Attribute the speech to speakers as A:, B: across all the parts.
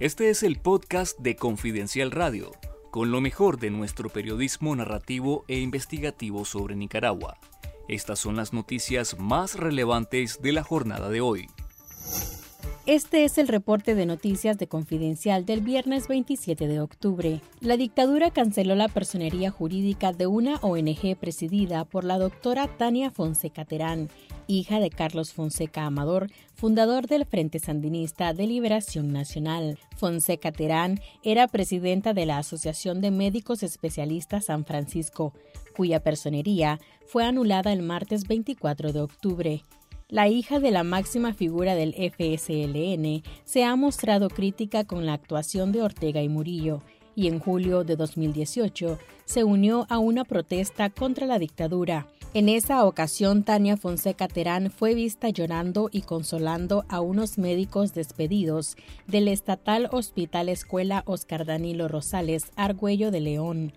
A: Este es el podcast de Confidencial Radio, con lo mejor de nuestro periodismo narrativo e investigativo sobre Nicaragua. Estas son las noticias más relevantes de la jornada de hoy.
B: Este es el reporte de noticias de Confidencial del viernes 27 de octubre. La dictadura canceló la personería jurídica de una ONG presidida por la doctora Tania Fonseca Terán, hija de Carlos Fonseca Amador, fundador del Frente Sandinista de Liberación Nacional. Fonseca Terán era presidenta de la Asociación de Médicos Especialistas San Francisco, cuya personería fue anulada el martes 24 de octubre. La hija de la máxima figura del FSLN se ha mostrado crítica con la actuación de Ortega y Murillo y en julio de 2018 se unió a una protesta contra la dictadura. En esa ocasión, Tania Fonseca Terán fue vista llorando y consolando a unos médicos despedidos del Estatal Hospital Escuela Oscar Danilo Rosales, Argüello de León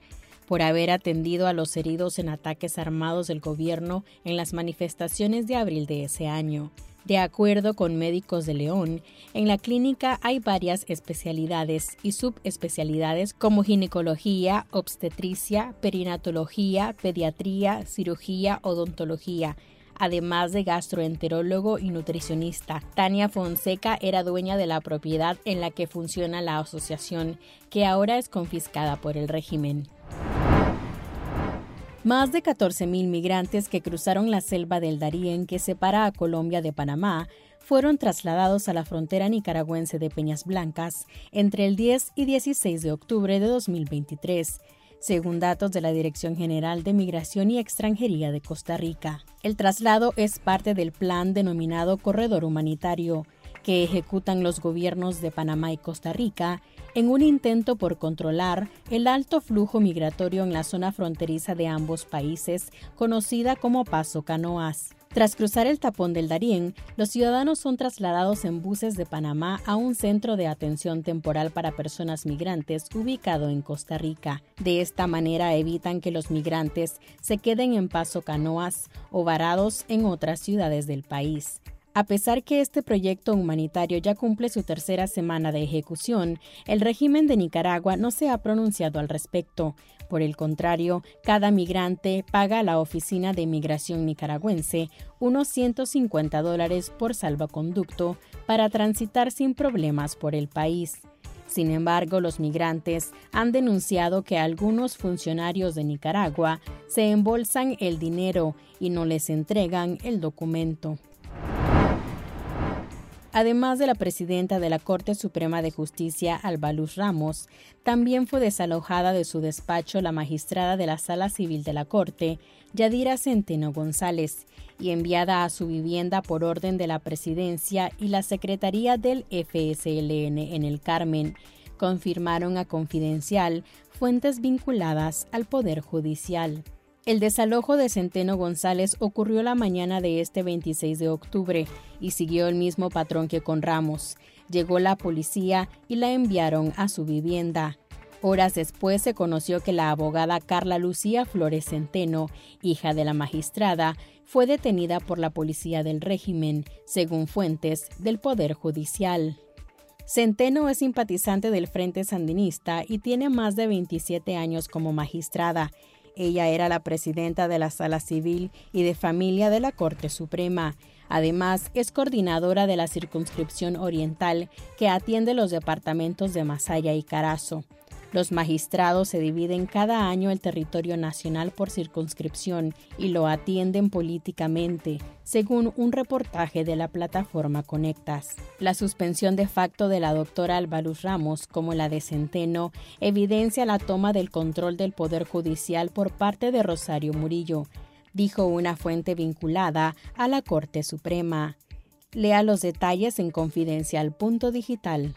B: por haber atendido a los heridos en ataques armados del gobierno en las manifestaciones de abril de ese año. De acuerdo con Médicos de León, en la clínica hay varias especialidades y subespecialidades como ginecología, obstetricia, perinatología, pediatría, cirugía, odontología, además de gastroenterólogo y nutricionista. Tania Fonseca era dueña de la propiedad en la que funciona la asociación, que ahora es confiscada por el régimen. Más de 14.000 migrantes que cruzaron la selva del Darién que separa a Colombia de Panamá fueron trasladados a la frontera nicaragüense de Peñas Blancas entre el 10 y 16 de octubre de 2023, según datos de la Dirección General de Migración y Extranjería de Costa Rica. El traslado es parte del plan denominado Corredor Humanitario, que ejecutan los gobiernos de Panamá y Costa Rica en un intento por controlar el alto flujo migratorio en la zona fronteriza de ambos países, conocida como Paso Canoas. Tras cruzar el tapón del Darién, los ciudadanos son trasladados en buses de Panamá a un centro de atención temporal para personas migrantes ubicado en Costa Rica. De esta manera evitan que los migrantes se queden en Paso Canoas o varados en otras ciudades del país. A pesar que este proyecto humanitario ya cumple su tercera semana de ejecución, el régimen de Nicaragua no se ha pronunciado al respecto. Por el contrario, cada migrante paga a la Oficina de Migración Nicaragüense unos 150 dólares por salvoconducto para transitar sin problemas por el país. Sin embargo, los migrantes han denunciado que algunos funcionarios de Nicaragua se embolsan el dinero y no les entregan el documento. Además de la presidenta de la Corte Suprema de Justicia, Albaluz Ramos, también fue desalojada de su despacho la magistrada de la Sala Civil de la Corte, Yadira Centeno González, y enviada a su vivienda por orden de la Presidencia y la Secretaría del FSLN en el Carmen, confirmaron a Confidencial fuentes vinculadas al Poder Judicial. El desalojo de Centeno González ocurrió la mañana de este 26 de octubre y siguió el mismo patrón que con Ramos. Llegó la policía y la enviaron a su vivienda. Horas después se conoció que la abogada Carla Lucía Flores Centeno, hija de la magistrada, fue detenida por la policía del régimen, según fuentes del Poder Judicial. Centeno es simpatizante del Frente Sandinista y tiene más de 27 años como magistrada. Ella era la presidenta de la Sala Civil y de Familia de la Corte Suprema. Además, es coordinadora de la Circunscripción Oriental que atiende los departamentos de Masaya y Carazo. Los magistrados se dividen cada año el territorio nacional por circunscripción y lo atienden políticamente, según un reportaje de la plataforma Conectas. La suspensión de facto de la doctora Albaluz Ramos, como la de Centeno, evidencia la toma del control del Poder Judicial por parte de Rosario Murillo, dijo una fuente vinculada a la Corte Suprema. Lea los detalles en confidencial.digital.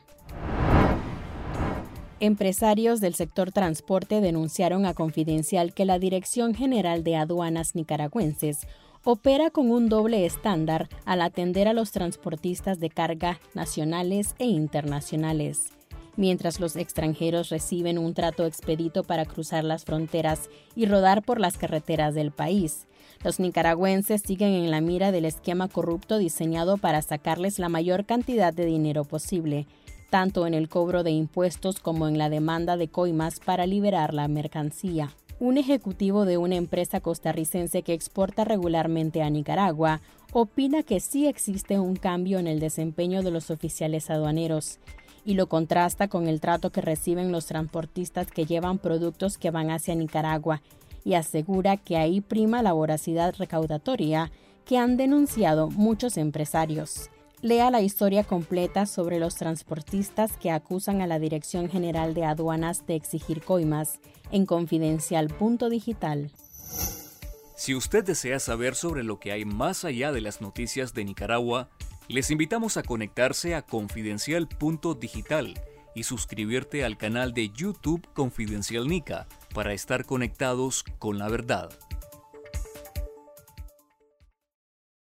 B: Empresarios del sector transporte denunciaron a Confidencial que la Dirección General de Aduanas Nicaragüenses opera con un doble estándar al atender a los transportistas de carga nacionales e internacionales. Mientras los extranjeros reciben un trato expedito para cruzar las fronteras y rodar por las carreteras del país, los nicaragüenses siguen en la mira del esquema corrupto diseñado para sacarles la mayor cantidad de dinero posible tanto en el cobro de impuestos como en la demanda de coimas para liberar la mercancía. Un ejecutivo de una empresa costarricense que exporta regularmente a Nicaragua opina que sí existe un cambio en el desempeño de los oficiales aduaneros y lo contrasta con el trato que reciben los transportistas que llevan productos que van hacia Nicaragua y asegura que ahí prima la voracidad recaudatoria que han denunciado muchos empresarios. Lea la historia completa sobre los transportistas que acusan a la Dirección General de Aduanas de exigir coimas en confidencial.digital.
A: Si usted desea saber sobre lo que hay más allá de las noticias de Nicaragua, les invitamos a conectarse a confidencial.digital y suscribirte al canal de YouTube Confidencial Nica para estar conectados con la verdad.